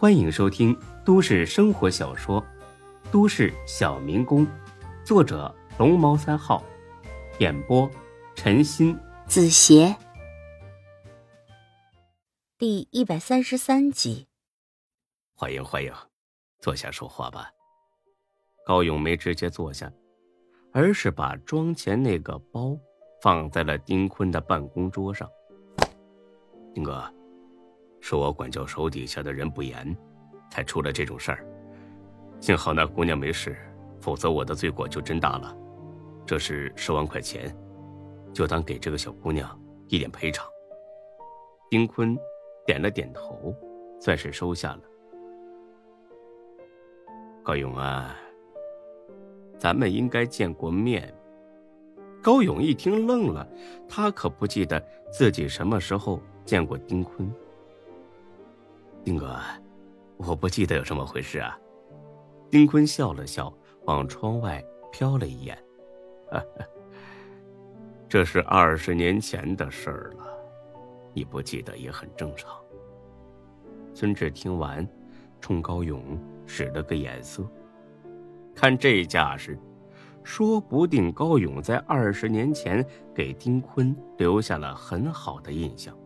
欢迎收听都市生活小说《都市小民工》，作者龙猫三号，演播陈鑫、子邪，第一百三十三集。欢迎欢迎，坐下说话吧。高勇没直接坐下，而是把装钱那个包放在了丁坤的办公桌上。丁哥，是我管教手底下的人不严，才出了这种事儿。幸好那姑娘没事，否则我的罪过就真大了。这是十万块钱，就当给这个小姑娘一点赔偿。丁坤点了点头，算是收下了。高勇啊，咱们应该见过面。高勇一听愣了，他可不记得自己什么时候。见过丁坤，丁哥，我不记得有这么回事啊。丁坤笑了笑，往窗外瞟了一眼，这是二十年前的事儿了，你不记得也很正常。孙志听完，冲高勇使了个眼色，看这架势，说不定高勇在二十年前给丁坤留下了很好的印象。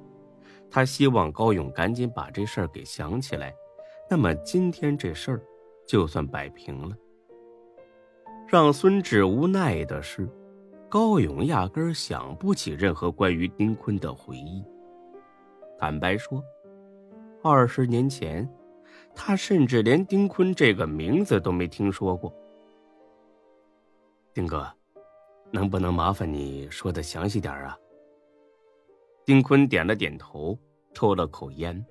他希望高勇赶紧把这事儿给想起来，那么今天这事儿就算摆平了。让孙志无奈的是，高勇压根想不起任何关于丁坤的回忆。坦白说，二十年前，他甚至连丁坤这个名字都没听说过。丁哥，能不能麻烦你说的详细点啊？丁坤点了点头，抽了口烟。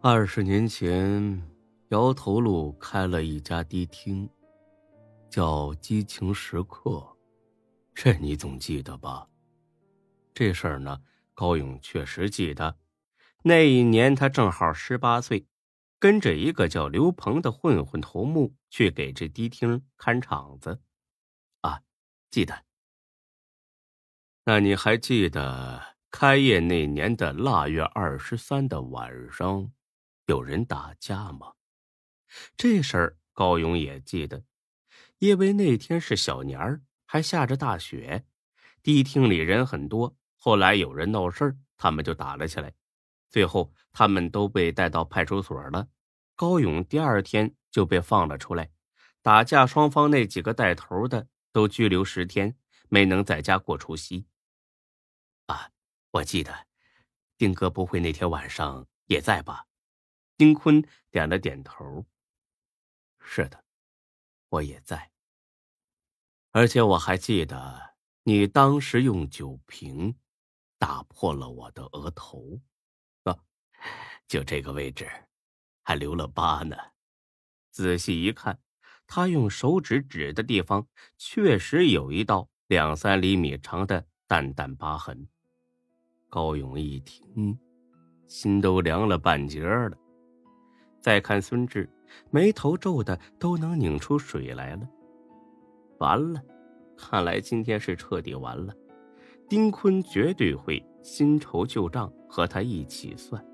二十年前，摇头路开了一家迪厅，叫“激情时刻”，这你总记得吧？这事儿呢，高勇确实记得。那一年他正好十八岁，跟着一个叫刘鹏的混混头目去给这迪厅看场子。啊，记得。那你还记得开业那年的腊月二十三的晚上，有人打架吗？这事儿高勇也记得，因为那天是小年儿，还下着大雪，迪厅里人很多。后来有人闹事儿，他们就打了起来，最后他们都被带到派出所了。高勇第二天就被放了出来，打架双方那几个带头的都拘留十天。没能在家过除夕。我记得，丁哥不会那天晚上也在吧？丁坤点了点头。是的，我也在。而且我还记得，你当时用酒瓶打破了我的额头，啊，就这个位置，还留了疤呢。仔细一看，他用手指指的地方，确实有一道。两三厘米长的淡淡疤痕，高勇一听，心都凉了半截了。再看孙志，眉头皱的都能拧出水来了。完了，看来今天是彻底完了。丁坤绝对会新仇旧账和他一起算。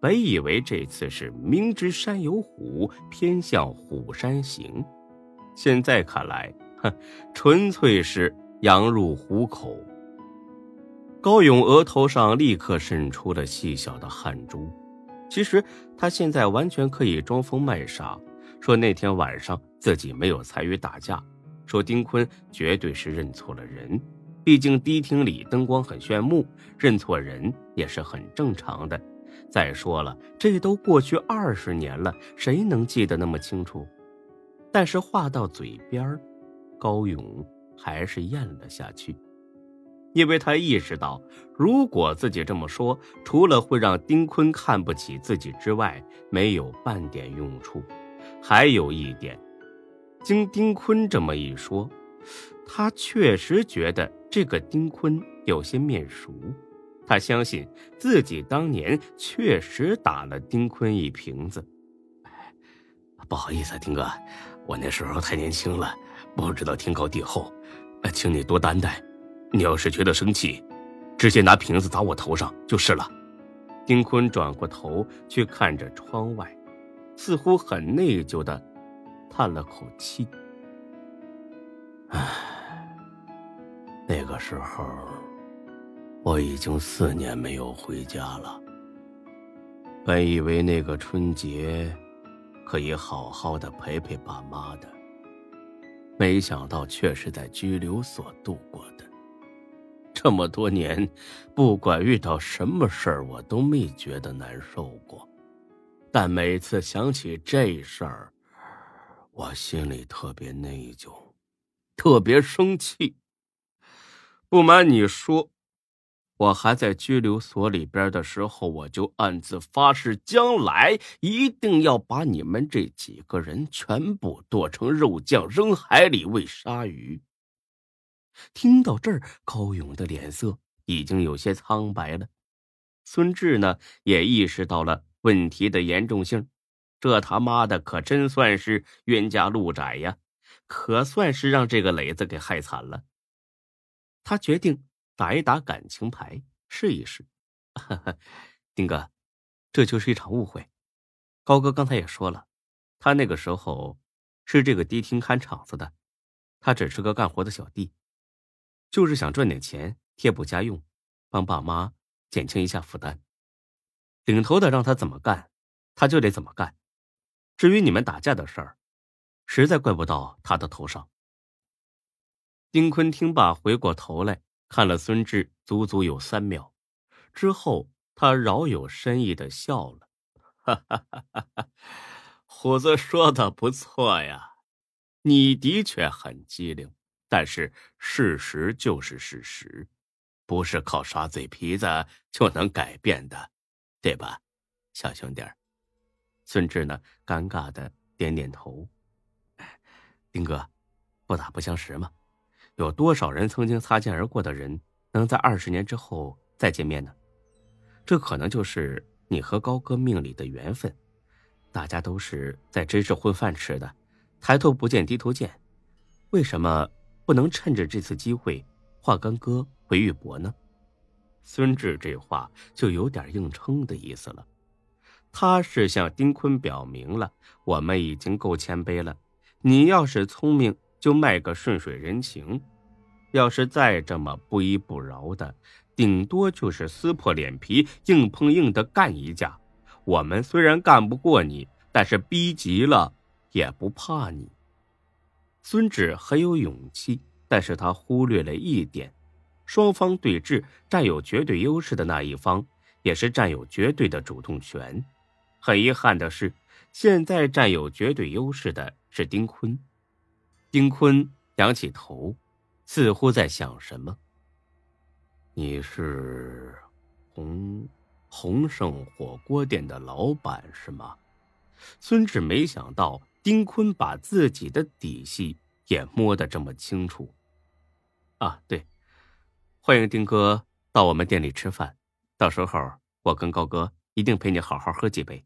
本以为这次是明知山有虎，偏向虎山行，现在看来。哼，纯粹是羊入虎口。高勇额头上立刻渗出了细小的汗珠。其实他现在完全可以装疯卖傻，说那天晚上自己没有参与打架，说丁坤绝对是认错了人。毕竟迪厅里灯光很炫目，认错人也是很正常的。再说了，这都过去二十年了，谁能记得那么清楚？但是话到嘴边。高勇还是咽了下去，因为他意识到，如果自己这么说，除了会让丁坤看不起自己之外，没有半点用处。还有一点，经丁坤这么一说，他确实觉得这个丁坤有些面熟。他相信自己当年确实打了丁坤一瓶子。不好意思，丁哥，我那时候太年轻了。不知道天高地厚，请你多担待。你要是觉得生气，直接拿瓶子砸我头上就是了。丁坤转过头去看着窗外，似乎很内疚的叹了口气：“唉，那个时候我已经四年没有回家了。本以为那个春节可以好好的陪陪爸妈的，没想到却是在拘留所度过的。”这么多年，不管遇到什么事儿，我都没觉得难受过。但每次想起这事儿，我心里特别内疚，特别生气。不瞒你说，我还在拘留所里边的时候，我就暗自发誓，将来一定要把你们这几个人全部剁成肉酱，扔海里喂鲨鱼。听到这儿，高勇的脸色已经有些苍白了。孙志呢，也意识到了问题的严重性。这他妈的可真算是冤家路窄呀，可算是让这个磊子给害惨了。他决定打一打感情牌，试一试。丁哥，这就是一场误会。高哥刚才也说了，他那个时候是这个迪厅看场子的，他只是个干活的小弟。就是想赚点钱贴补家用，帮爸妈减轻一下负担。领头的让他怎么干，他就得怎么干。至于你们打架的事儿，实在怪不到他的头上。丁坤听罢，回过头来看了孙志，足足有三秒，之后他饶有深意的笑了：“哈哈哈哈哈，虎子说的不错呀，你的确很机灵。”但是事实就是事实，不是靠耍嘴皮子就能改变的，对吧，小兄弟？孙志呢？尴尬的点点头。丁哥，不打不相识嘛，有多少人曾经擦肩而过的人，能在二十年之后再见面呢？这可能就是你和高哥命里的缘分。大家都是在真是混饭吃的，抬头不见低头见，为什么？不能趁着这次机会化干戈为玉帛呢？孙志这话就有点硬撑的意思了。他是向丁坤表明了，我们已经够谦卑了。你要是聪明，就卖个顺水人情；要是再这么不依不饶的，顶多就是撕破脸皮，硬碰硬的干一架。我们虽然干不过你，但是逼急了也不怕你。孙志很有勇气，但是他忽略了一点：双方对峙，占有绝对优势的那一方也是占有绝对的主动权。很遗憾的是，现在占有绝对优势的是丁坤。丁坤仰起头，似乎在想什么。你是红红盛火锅店的老板是吗？孙志没想到。丁坤把自己的底细也摸得这么清楚，啊，对，欢迎丁哥到我们店里吃饭，到时候我跟高哥一定陪你好好喝几杯。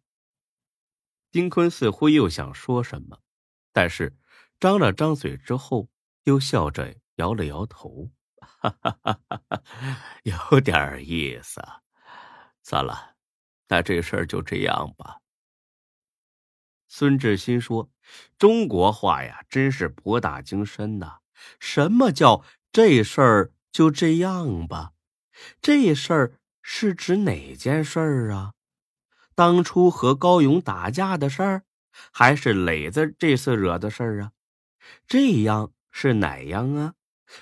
丁坤似乎又想说什么，但是张了张嘴之后，又笑着摇了摇头，哈哈哈哈哈有点意思。算了，那这事儿就这样吧。孙志新说：“中国话呀，真是博大精深呐。什么叫这事儿就这样吧？这事儿是指哪件事儿啊？当初和高勇打架的事儿，还是磊子这次惹的事儿啊？这样是哪样啊？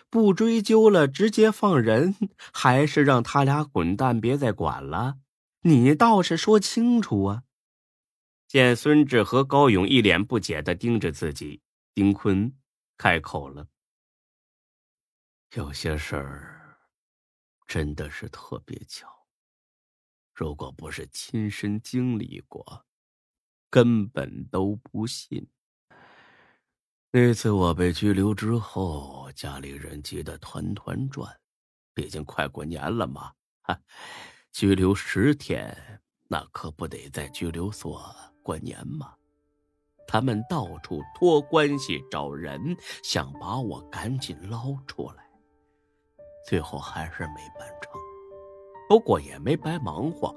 不追究了，直接放人，还是让他俩滚蛋，别再管了？你倒是说清楚啊！”见孙志和高勇一脸不解的盯着自己，丁坤开口了：“有些事儿真的是特别巧，如果不是亲身经历过，根本都不信。那次我被拘留之后，家里人急得团团转，毕竟快过年了嘛，哈，拘留十天，那可不得在拘留所。”过年嘛，他们到处托关系找人，想把我赶紧捞出来，最后还是没办成。不过也没白忙活，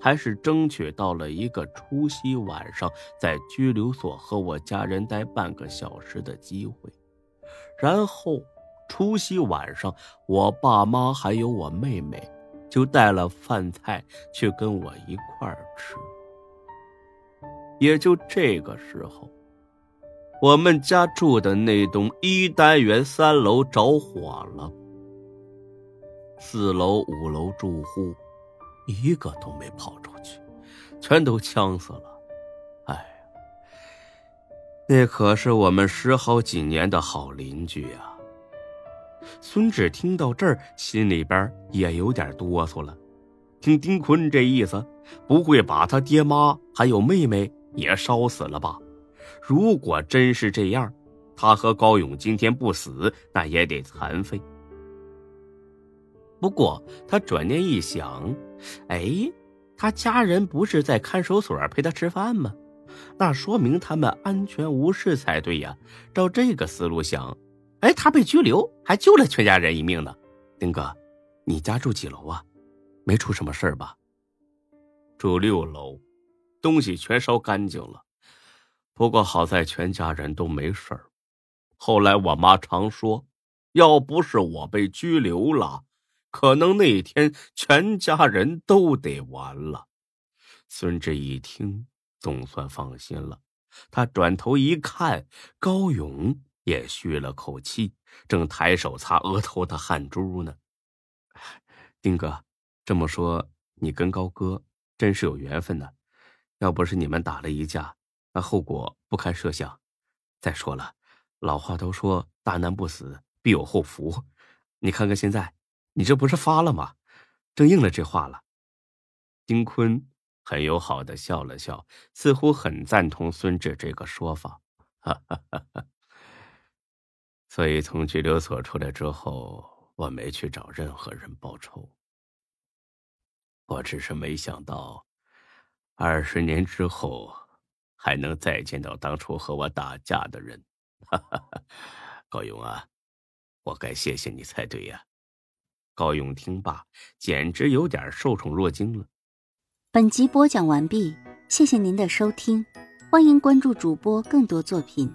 还是争取到了一个除夕晚上在拘留所和我家人待半个小时的机会。然后，除夕晚上，我爸妈还有我妹妹，就带了饭菜去跟我一块儿吃。也就这个时候，我们家住的那栋一单元三楼着火了。四楼、五楼住户，一个都没跑出去，全都呛死了。哎，那可是我们十好几年的好邻居呀！孙志听到这儿，心里边也有点哆嗦了。听丁坤这意思，不会把他爹妈还有妹妹也烧死了吧？如果真是这样，他和高勇今天不死，那也得残废。不过他转念一想，哎，他家人不是在看守所陪他吃饭吗？那说明他们安全无事才对呀。照这个思路想，哎，他被拘留还救了全家人一命呢。丁哥，你家住几楼啊？没出什么事吧？住六楼，东西全烧干净了。不过好在全家人都没事后来我妈常说，要不是我被拘留了。可能那天全家人都得完了。孙志一听，总算放心了。他转头一看，高勇也吁了口气，正抬手擦额头的汗珠呢。丁哥，这么说，你跟高哥真是有缘分呢。要不是你们打了一架，那后果不堪设想。再说了，老话都说“大难不死，必有后福”。你看看现在。你这不是发了吗？正应了这话了。丁坤很友好的笑了笑，似乎很赞同孙志这个说法。哈哈哈哈所以从拘留所出来之后，我没去找任何人报仇。我只是没想到，二十年之后还能再见到当初和我打架的人。哈哈哈，高勇啊，我该谢谢你才对呀。高勇听罢，简直有点受宠若惊了。本集播讲完毕，谢谢您的收听，欢迎关注主播更多作品。